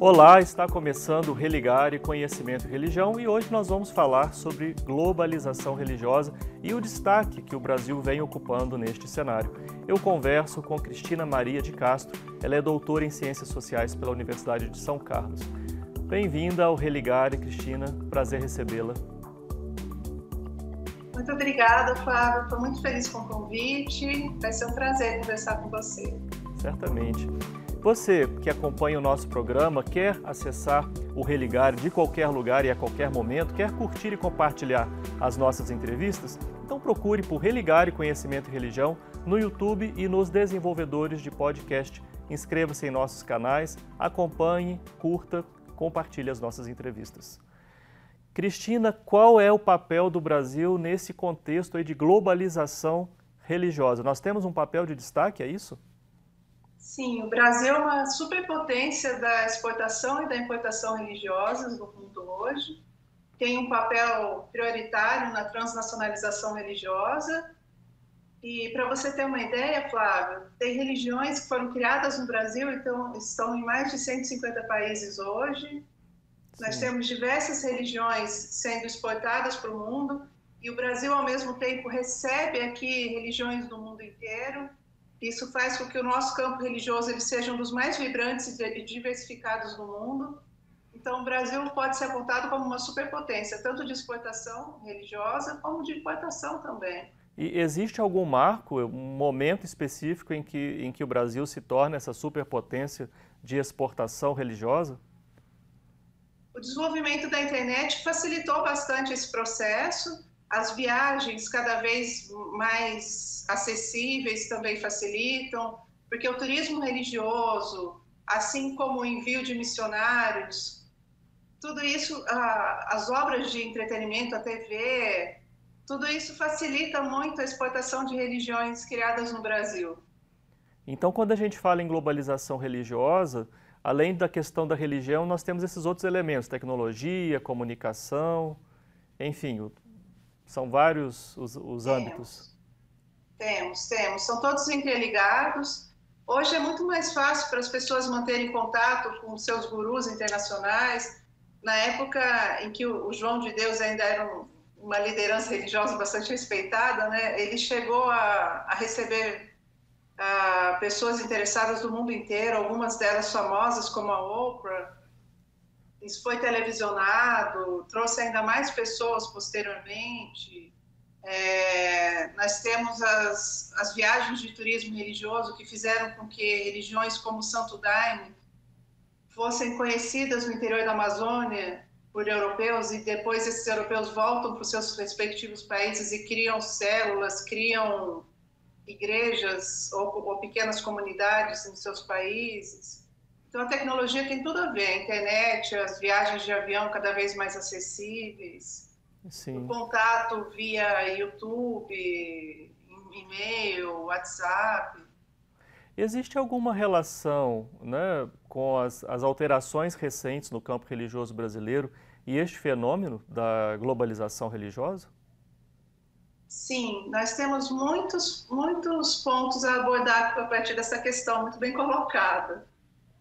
Olá, está começando o Religar e Conhecimento e Religião e hoje nós vamos falar sobre globalização religiosa e o destaque que o Brasil vem ocupando neste cenário. Eu converso com Cristina Maria de Castro, ela é doutora em Ciências Sociais pela Universidade de São Carlos. Bem-vinda ao Religar, Cristina, prazer recebê-la. Muito obrigada, Flávio, estou muito feliz com o convite, vai ser um prazer conversar com você. Certamente. Você que acompanha o nosso programa, quer acessar o Religar de qualquer lugar e a qualquer momento, quer curtir e compartilhar as nossas entrevistas? Então procure por Religar e Conhecimento e Religião no YouTube e nos desenvolvedores de podcast. Inscreva-se em nossos canais, acompanhe, curta, compartilhe as nossas entrevistas. Cristina, qual é o papel do Brasil nesse contexto de globalização religiosa? Nós temos um papel de destaque, é isso? Sim, o Brasil é uma superpotência da exportação e da importação religiosas no mundo hoje. Tem um papel prioritário na transnacionalização religiosa. E para você ter uma ideia, Flávio, tem religiões que foram criadas no Brasil, então estão em mais de 150 países hoje. Sim. Nós temos diversas religiões sendo exportadas para o mundo e o Brasil, ao mesmo tempo, recebe aqui religiões do mundo inteiro isso faz com que o nosso campo religioso ele seja um dos mais vibrantes e diversificados do mundo. Então, o Brasil pode ser apontado como uma superpotência, tanto de exportação religiosa como de importação também. E existe algum marco, um momento específico em que, em que o Brasil se torna essa superpotência de exportação religiosa? O desenvolvimento da internet facilitou bastante esse processo as viagens cada vez mais acessíveis também facilitam, porque o turismo religioso, assim como o envio de missionários, tudo isso, as obras de entretenimento, a TV, tudo isso facilita muito a exportação de religiões criadas no Brasil. Então, quando a gente fala em globalização religiosa, além da questão da religião, nós temos esses outros elementos, tecnologia, comunicação, enfim, são vários os, os âmbitos. Temos, temos. São todos interligados. Hoje é muito mais fácil para as pessoas manterem contato com seus gurus internacionais. Na época em que o João de Deus ainda era uma liderança religiosa bastante respeitada, né? ele chegou a, a receber a, pessoas interessadas do mundo inteiro, algumas delas famosas, como a Oprah, isso foi televisionado, trouxe ainda mais pessoas posteriormente. É, nós temos as, as viagens de turismo religioso que fizeram com que religiões como Santo Daime fossem conhecidas no interior da Amazônia por europeus e depois esses europeus voltam para os seus respectivos países e criam células, criam igrejas ou, ou pequenas comunidades em seus países. Então, a tecnologia tem tudo a ver, a internet, as viagens de avião cada vez mais acessíveis, Sim. o contato via YouTube, e-mail, WhatsApp. Existe alguma relação né, com as, as alterações recentes no campo religioso brasileiro e este fenômeno da globalização religiosa? Sim, nós temos muitos, muitos pontos a abordar a partir dessa questão, muito bem colocada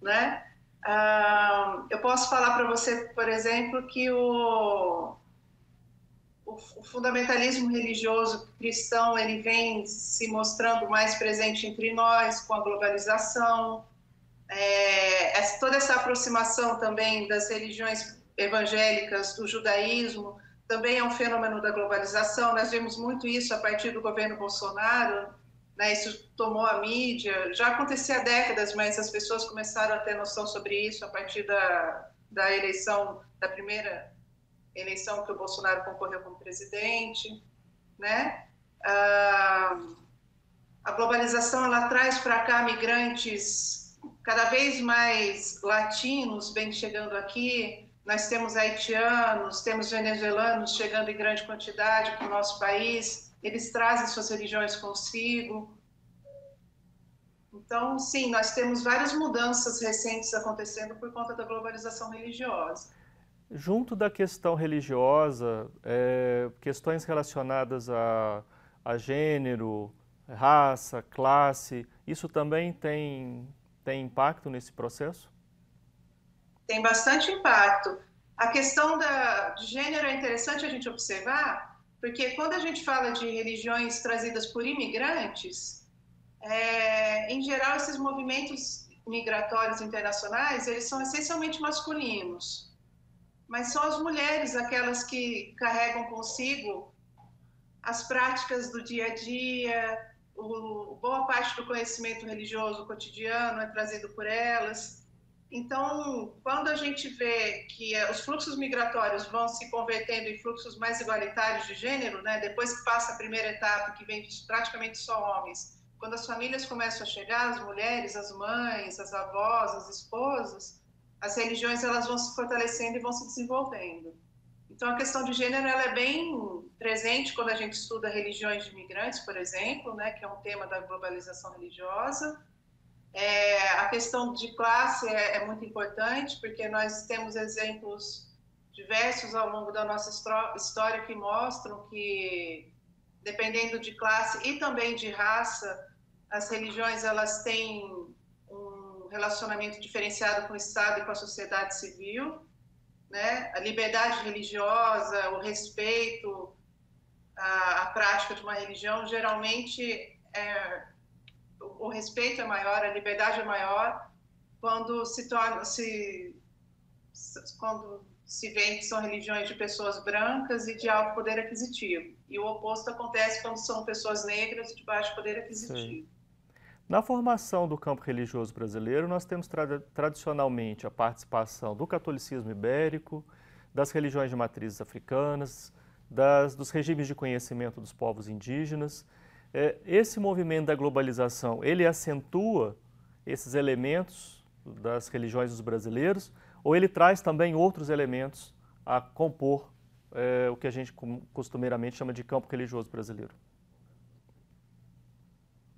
né? Ah, eu posso falar para você, por exemplo, que o, o, o, fundamentalismo religioso cristão ele vem se mostrando mais presente entre nós com a globalização, é, essa, toda essa aproximação também das religiões evangélicas do judaísmo também é um fenômeno da globalização. Nós vemos muito isso a partir do governo Bolsonaro, né, isso tomou a mídia, já acontecia há décadas, mas as pessoas começaram a ter noção sobre isso a partir da, da eleição, da primeira eleição que o Bolsonaro concorreu como presidente, né? Ah, a globalização ela traz para cá migrantes cada vez mais latinos bem chegando aqui. Nós temos haitianos, temos venezuelanos chegando em grande quantidade para o nosso país eles trazem suas religiões consigo. Então, sim, nós temos várias mudanças recentes acontecendo por conta da globalização religiosa. Junto da questão religiosa, é, questões relacionadas a, a gênero, raça, classe, isso também tem, tem impacto nesse processo? tem bastante impacto. A questão da, de gênero é interessante a gente observar, porque quando a gente fala de religiões trazidas por imigrantes, é, em geral, esses movimentos migratórios internacionais, eles são essencialmente masculinos. Mas são as mulheres aquelas que carregam consigo as práticas do dia a dia, o, boa parte do conhecimento religioso cotidiano é trazido por elas. Então, quando a gente vê que eh, os fluxos migratórios vão se convertendo em fluxos mais igualitários de gênero, né, depois que passa a primeira etapa, que vem praticamente só homens, quando as famílias começam a chegar, as mulheres, as mães, as avós, as esposas, as religiões elas vão se fortalecendo e vão se desenvolvendo. Então, a questão de gênero ela é bem presente quando a gente estuda religiões de imigrantes, por exemplo, né, que é um tema da globalização religiosa. É, a questão de classe é, é, muito importante, porque nós temos exemplos diversos ao longo da nossa história que mostram que, dependendo de classe e também de raça, as religiões elas têm um relacionamento diferenciado com o Estado e com a sociedade civil, né? A liberdade religiosa, o respeito à, à prática de uma religião, geralmente é, o, respeito é maior, a liberdade é maior quando se torna se quando se vê que são religiões de pessoas brancas e de alto poder aquisitivo. E o oposto acontece quando são pessoas negras de baixo poder aquisitivo. Sim. Na formação do campo religioso brasileiro, nós temos tra tradicionalmente a participação do catolicismo ibérico, das religiões de matrizes africanas, das, dos regimes de conhecimento dos povos indígenas. É, esse movimento da globalização, ele acentua esses elementos das religiões dos brasileiros ou ele traz também outros elementos a compor é, o que a gente costumeiramente chama de campo religioso brasileiro?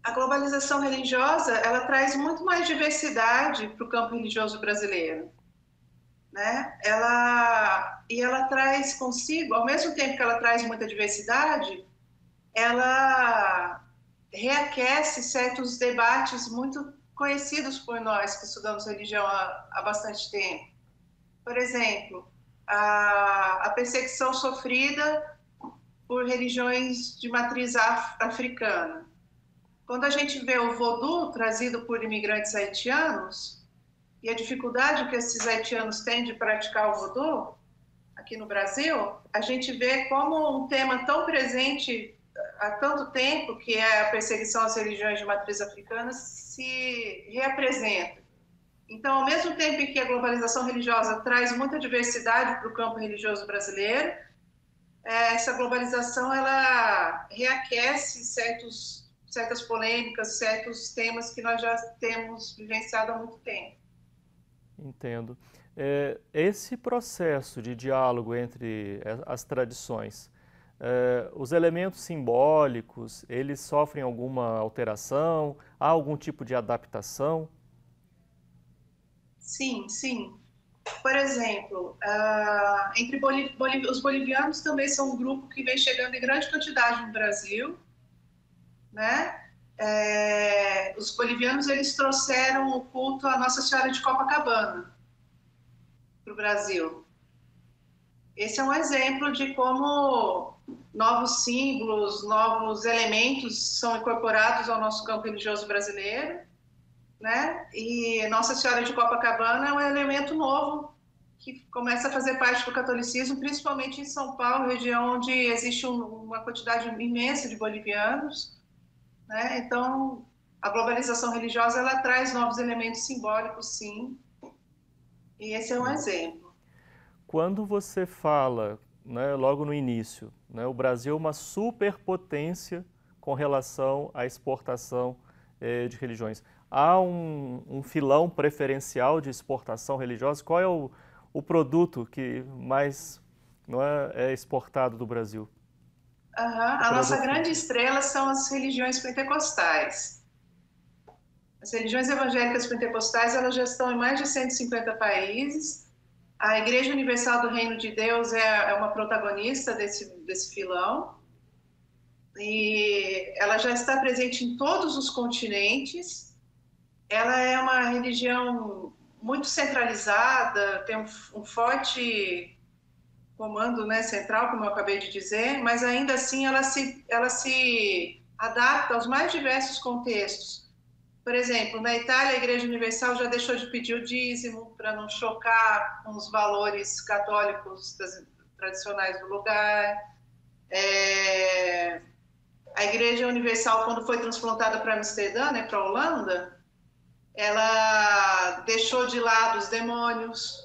a globalização religiosa ela traz muito mais diversidade para o campo religioso brasileiro, né? Ela e ela traz consigo, ao mesmo tempo que ela traz muita diversidade, ela reaquece certos debates muito conhecidos por nós que estudamos religião há, há bastante tempo. Por exemplo, a, a perseguição sofrida por religiões de matriz af, africana quando a gente vê o voodoo trazido por imigrantes haitianos e a dificuldade que esses haitianos têm de praticar o voodoo aqui no Brasil, a gente vê como um tema tão presente há tanto tempo, que a perseguição às religiões de matriz africana, se reapresenta. Então, ao mesmo tempo em que a globalização religiosa traz muita diversidade para o campo religioso brasileiro, é, essa globalização ela reaquece certos certas polêmicas, certos temas que nós já temos vivenciado há muito tempo. Entendo. É, esse processo de diálogo entre as tradições, é, os elementos simbólicos, eles sofrem alguma alteração? Há algum tipo de adaptação? Sim, sim. Por exemplo, uh, entre os bolivianos também são um grupo que vem chegando em grande quantidade no Brasil né? É, os bolivianos eles trouxeram o culto à Nossa Senhora de Copacabana para o Brasil. Esse é um exemplo de como novos símbolos, novos elementos são incorporados ao nosso campo religioso brasileiro, né? E Nossa Senhora de Copacabana é um elemento novo que começa a fazer parte do catolicismo, principalmente em São Paulo, região onde existe uma quantidade imensa de bolivianos né? Então, a globalização religiosa ela traz novos elementos simbólicos, sim, e esse é um exemplo. Quando você fala, né, logo no início, né, o Brasil é uma superpotência com relação à exportação eh, de religiões. Há um, um, filão preferencial de exportação religiosa? Qual é o, o produto que mais não é, é exportado do Brasil? Uhum. A nossa grande estrela são as religiões pentecostais. As religiões evangélicas pentecostais elas já estão em mais de 150 países. A Igreja Universal do Reino de Deus é, é uma protagonista desse, desse filão. E ela já está presente em todos os continentes. Ela é uma religião muito centralizada, tem um, um forte comando né, central, como eu acabei de dizer, mas ainda assim ela se, ela se adapta aos mais diversos contextos. Por exemplo, na Itália, a Igreja Universal já deixou de pedir o dízimo para não chocar com os valores católicos das, tradicionais do lugar. É, a Igreja Universal, quando foi transplantada para Amsterdã, né, para a Holanda, ela deixou de lado os demônios,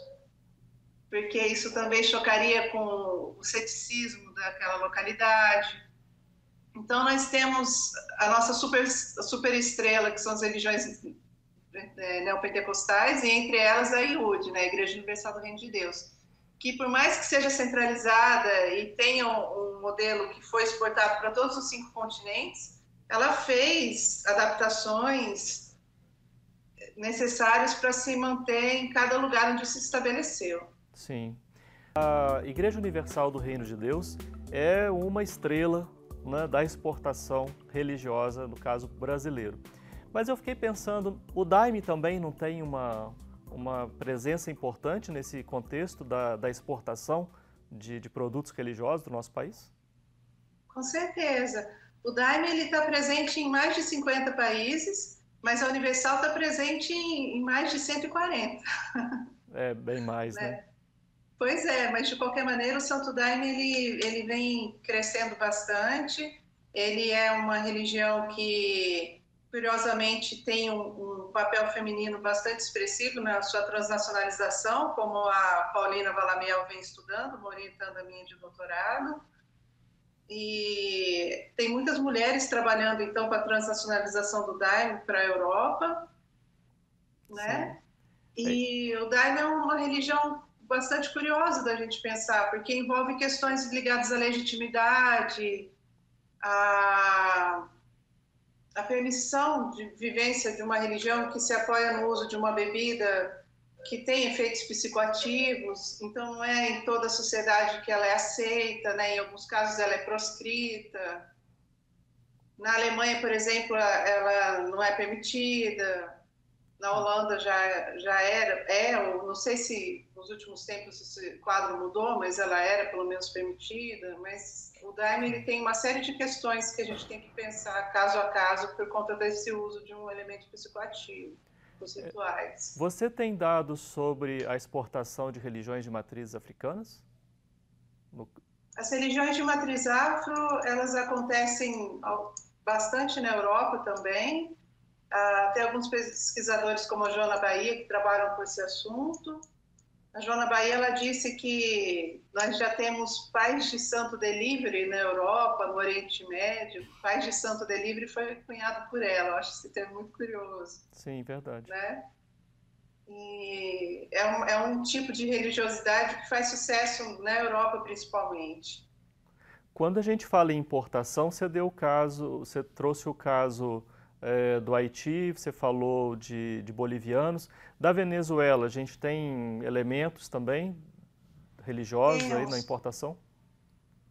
porque isso também chocaria com o ceticismo daquela localidade. Então, nós temos a nossa super, super estrela, que são as religiões é, neopentecostais, e entre elas a IUD, né, a Igreja Universal do Reino de Deus, que por mais que seja centralizada e tenha um, um modelo que foi exportado para todos os cinco continentes, ela fez adaptações necessárias para se manter em cada lugar onde se estabeleceu. Sim. A Igreja Universal do Reino de Deus é uma estrela né, da exportação religiosa, no caso brasileiro. Mas eu fiquei pensando, o Daime também não tem uma, uma presença importante nesse contexto da, da exportação de, de, produtos religiosos do nosso país? Com certeza. O Daime está presente em mais de 50 países, mas a Universal está presente em, em, mais de 140. É, bem mais, né? né? Pois é, mas de qualquer maneira o Santo Daime ele, ele vem crescendo bastante. Ele é uma religião que, curiosamente, tem um, um papel feminino bastante expressivo na sua transnacionalização, como a Paulina Valamiel vem estudando, orientando a minha de doutorado. E tem muitas mulheres trabalhando, então, com a transnacionalização do Daime para a Europa, né? Sim. E o Daime é uma religião bastante curiosa da gente pensar, porque envolve questões ligadas à legitimidade, à, à permissão de vivência de uma religião que se apoia no uso de uma bebida que tem efeitos psicoativos, então não é em toda a sociedade que ela é aceita, né? em alguns casos ela é proscrita. Na Alemanha, por exemplo, ela não é permitida na Holanda já, já era, é, não sei se nos últimos tempos esse quadro mudou, mas ela era pelo menos permitida, mas o Daime ele tem uma série de questões que a gente tem que pensar caso a caso por conta desse uso de um elemento psicoativo, os rituais. Você tem dados sobre a exportação de religiões de matrizes africanas? No... As religiões de matriz afro, elas acontecem bastante na Europa também, Uh, tem alguns pesquisadores como a Joana Bahia que trabalham com esse assunto. A Joana Bahia ela disse que nós já temos pais de santo delivery na Europa, no Oriente Médio. Pais de santo delivery foi cunhado por ela. Eu acho esse termo muito curioso. Sim, verdade. Né? E é um, é um tipo de religiosidade que faz sucesso na Europa, principalmente. Quando a gente fala em importação, você deu o caso, você trouxe o caso é, do Haiti, você falou de, de, bolivianos. Da Venezuela, a gente tem elementos também religiosos temos. aí na importação?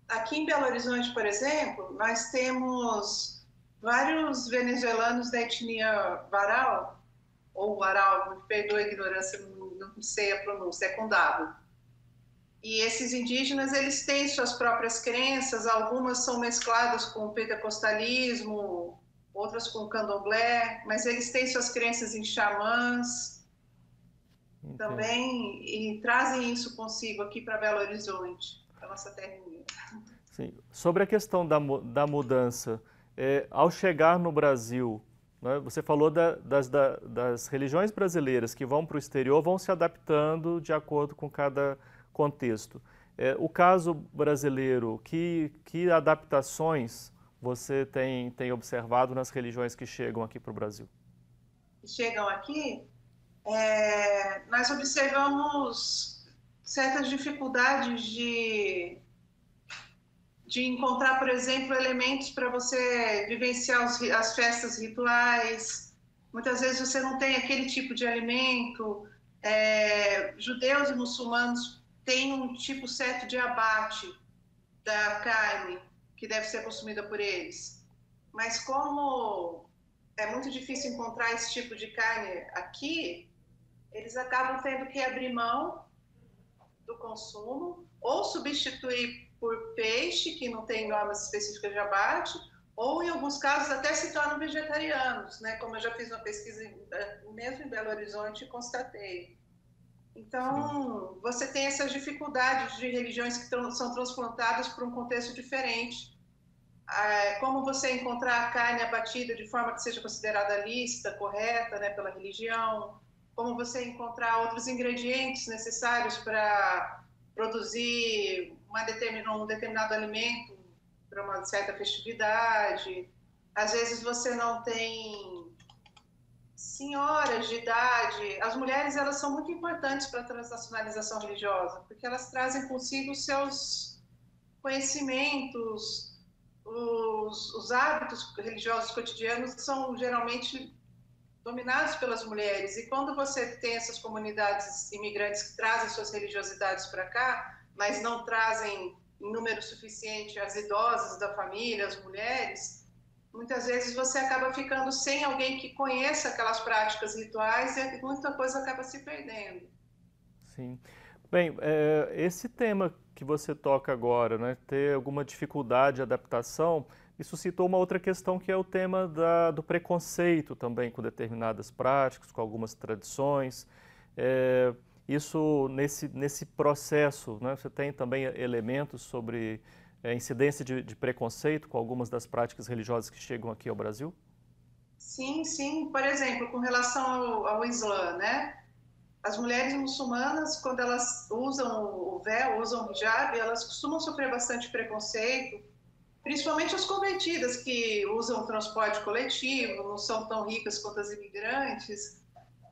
Aqui em Belo Horizonte, por exemplo, nós temos vários venezuelanos da etnia Varal, ou Varal, me perdoa a ignorância, não, não sei a pronúncia, é com W. E esses indígenas, eles têm suas próprias crenças, algumas são mescladas com o pentecostalismo, outras com candomblé, mas eles têm suas crenças em xamãs Entendi. também e trazem isso consigo aqui para Belo Horizonte, para nossa terrinha. Sim. Sobre a questão da, da mudança, é, ao chegar no Brasil, né, você falou da, das, da, das religiões brasileiras que vão para o exterior, vão se adaptando de acordo com cada contexto. É, o caso brasileiro, que, que adaptações você tem, tem observado nas religiões que chegam aqui para o Brasil? Chegam aqui, é, nós observamos certas dificuldades de, de encontrar, por exemplo, elementos para você vivenciar os, as festas rituais. Muitas vezes você não tem aquele tipo de alimento. É, judeus e muçulmanos têm um tipo certo de abate da carne que deve ser consumida por eles. Mas como é muito difícil encontrar esse tipo de carne aqui, eles acabam tendo que abrir mão do consumo ou substituir por peixe, que não tem normas específicas de abate, ou em alguns casos até se tornam vegetarianos, né? Como eu já fiz uma pesquisa eh, mesmo em Belo Horizonte e constatei. Então, você tem essas dificuldades de religiões que são transplantadas para um contexto diferente. Ah, como você encontrar a carne abatida de forma que seja considerada lícita, correta, né, pela religião? Como você encontrar outros ingredientes necessários para produzir determin, um determinado alimento para uma certa festividade. Às vezes você não tem senhoras de idade. As mulheres elas são muito importantes para a transnacionalização religiosa, porque elas trazem consigo seus conhecimentos, os, os hábitos religiosos cotidianos são geralmente dominados pelas mulheres. E quando você tem essas comunidades imigrantes que trazem suas religiosidades para cá, mas não trazem em número suficiente as idosas da família, as mulheres, muitas vezes você acaba ficando sem alguém que conheça aquelas práticas rituais e muita coisa acaba se perdendo. Sim. Bem, é, esse tema que você toca agora, né, ter alguma dificuldade de adaptação, isso citou uma outra questão que é o tema da, do preconceito também com determinadas práticas, com algumas tradições. É, isso, nesse, nesse processo, né, você tem também elementos sobre é, incidência de, de, preconceito com algumas das práticas religiosas que chegam aqui ao Brasil? Sim, sim. Por exemplo, com relação ao, ao Islã, né? As mulheres muçulmanas, quando elas usam o véu, usam o hijab, elas costumam sofrer bastante preconceito, principalmente as convertidas que usam transporte coletivo, não são tão ricas quanto as imigrantes,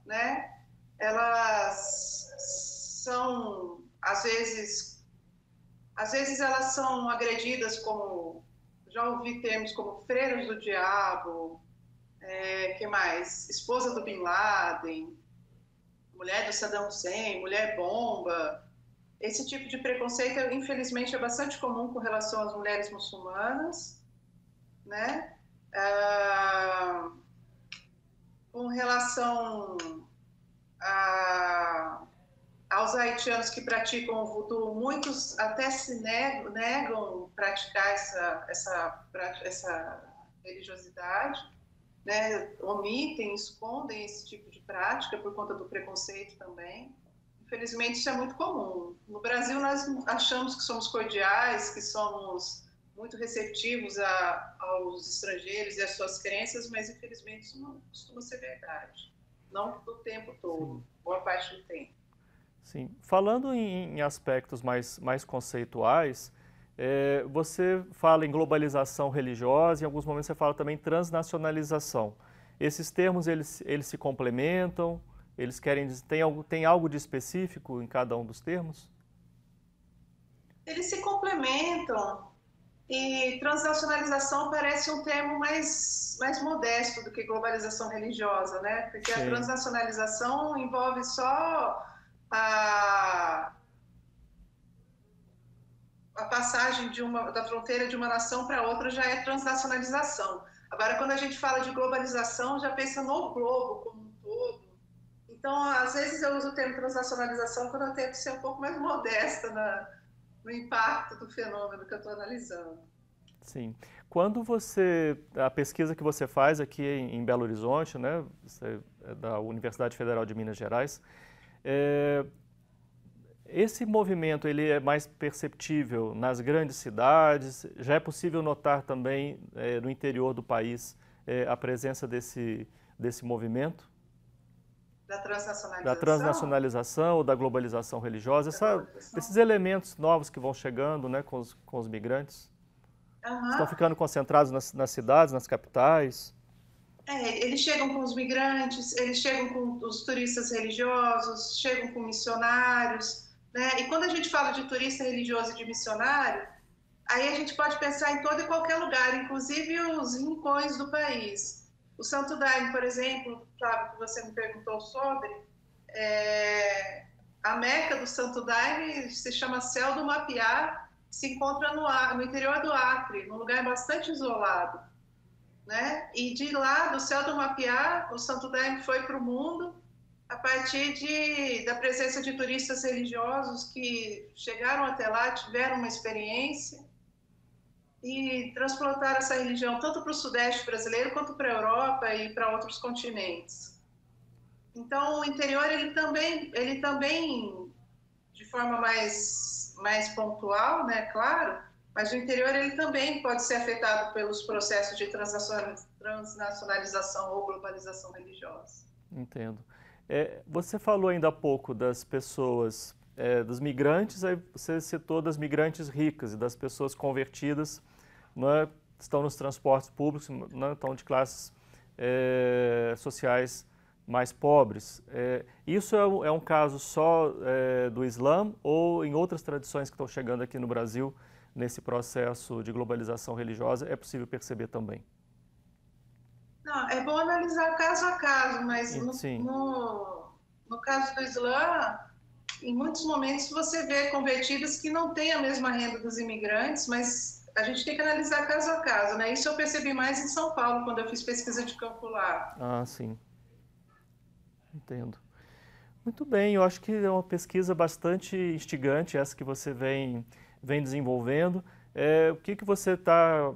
né? Elas são, às vezes, às vezes elas são agredidas como, já ouvi termos como freiras do diabo, é, que mais? Esposa do Bin Laden, mulher do Saddam Hussein, mulher bomba. Esse tipo de preconceito, infelizmente, é bastante comum com relação às mulheres muçulmanas, né? Ah, com relação a aos haitianos que praticam o voodoo, muitos até se negam, negam praticar essa, essa, essa religiosidade, né? omitem, escondem esse tipo de prática por conta do preconceito também. Infelizmente, isso é muito comum. No Brasil, nós achamos que somos cordiais, que somos muito receptivos a, aos estrangeiros e às suas crenças, mas infelizmente isso não costuma ser verdade. Não do tempo todo, boa parte do tempo. Sim. Falando em, em aspectos mais, mais conceituais, é, você fala em globalização religiosa, em alguns momentos você fala também transnacionalização. Esses termos, eles, eles se complementam? Eles querem tem algo, tem algo de específico em cada um dos termos? Eles se complementam e transnacionalização parece um termo mais, mais modesto do que globalização religiosa, né? Porque Sim. a transnacionalização envolve só a, a passagem de uma, da fronteira de uma nação para outra já é transnacionalização. Agora, quando a gente fala de globalização, já pensa no globo como um todo. Então, às vezes eu uso o termo transnacionalização quando eu tento ser um pouco mais modesta na, no impacto do fenômeno que eu estou analisando. Sim. Quando você, a pesquisa que você faz aqui em, Belo Horizonte, né, é da Universidade Federal de Minas Gerais, é, esse movimento ele é mais perceptível nas grandes cidades. Já é possível notar também é, no interior do país é, a presença desse desse movimento da transnacionalização, da transnacionalização ou da globalização religiosa, essa, esses elementos novos que vão chegando, né, com os, com os migrantes, uhum. estão ficando concentrados nas, nas cidades, nas capitais. É, eles chegam com os migrantes, eles chegam com os turistas religiosos, chegam com missionários, né? E quando a gente fala de turista religioso e de missionário, aí a gente pode pensar em todo e qualquer lugar, inclusive os rincões do país. O Santo Daime, por exemplo, sabe, que você me perguntou sobre, é, a meca do Santo Daime se chama Céu do Mapiá, se encontra no, no interior do Acre, num lugar bastante isolado né? E de lá, do céu do Mapiá, o Santo Daime foi para o mundo a partir de, da presença de turistas religiosos que chegaram até lá, tiveram uma experiência e transplantaram essa religião tanto para o Sudeste brasileiro quanto para a Europa e para outros continentes. Então, o interior ele também, ele também, de forma mais mais pontual, né, claro, mas o interior ele também pode ser afetado pelos processos de transnacionalização ou globalização religiosa. Entendo. É, você falou ainda há pouco das pessoas, é, dos migrantes, aí você citou das migrantes ricas e das pessoas convertidas, né, estão nos transportes públicos, né, estão de classes é, sociais mais pobres. É, isso é um, é um, caso só é, do Islã ou em outras tradições que estão chegando aqui no Brasil? Nesse processo de globalização religiosa é possível perceber também? Não, é bom analisar caso a caso, mas no, no, no, caso do Islã, em muitos momentos você vê convertidos que não têm a mesma renda dos imigrantes, mas a gente tem que analisar caso a caso, né? Isso eu percebi mais em São Paulo, quando eu fiz pesquisa de campo lá. Ah, sim. Entendo. Muito bem, eu acho que é uma pesquisa bastante instigante, essa que você vem vem desenvolvendo. É, o que, que você está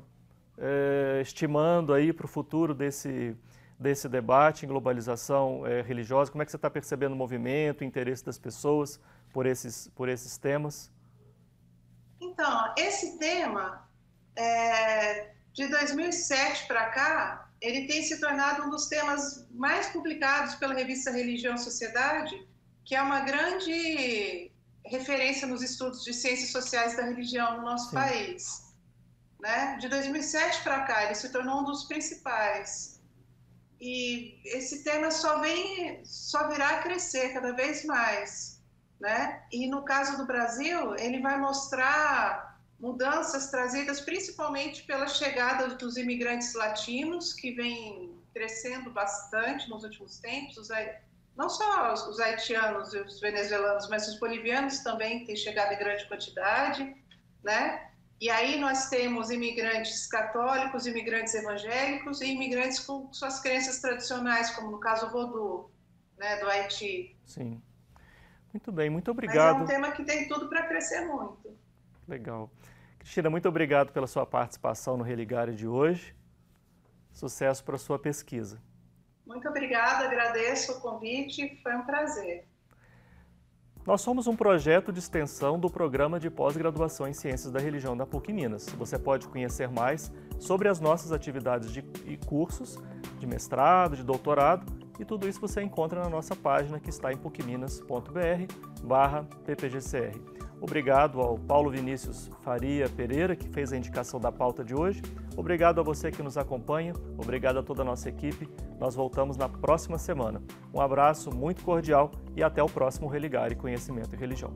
é, estimando aí para o futuro desse, desse debate em globalização é, religiosa? Como é que você está percebendo o movimento, o interesse das pessoas por esses, por esses temas? Então, esse tema, é, de 2007 para cá, ele tem se tornado um dos temas mais publicados pela revista Religião e Sociedade, que é uma grande referência nos estudos de ciências sociais da religião no nosso Sim. país. Né? De 2007 para cá, ele se tornou um dos principais. E esse tema só vem, só virá a crescer cada vez mais. Né? E no caso do Brasil, ele vai mostrar mudanças trazidas principalmente pela chegada dos imigrantes latinos, que vem crescendo bastante nos últimos tempos. Os não só os haitianos e os venezuelanos, mas os bolivianos também têm chegado em grande quantidade, né? E aí nós temos imigrantes católicos, imigrantes evangélicos e imigrantes com suas crenças tradicionais, como no caso o Vodou, né, do Haiti. Sim. Muito bem, muito obrigado. Mas é um tema que tem tudo para crescer muito. Legal. Cristina, muito obrigado pela sua participação no Religare de hoje. Sucesso para a sua pesquisa. Muito obrigada, agradeço o convite, foi um prazer. Nós somos um projeto de extensão do programa de pós-graduação em Ciências da Religião da PUC Minas. Você pode conhecer mais sobre as nossas atividades de, e cursos de mestrado, de doutorado, e tudo isso você encontra na nossa página que está em pucminas.br barra ppgcr. Obrigado ao Paulo Vinícius Faria Pereira, que fez a indicação da pauta de hoje. Obrigado a você que nos acompanha. Obrigado a toda a nossa equipe. Nós voltamos na próxima semana. Um abraço muito cordial e até o próximo Religare Conhecimento e Religião.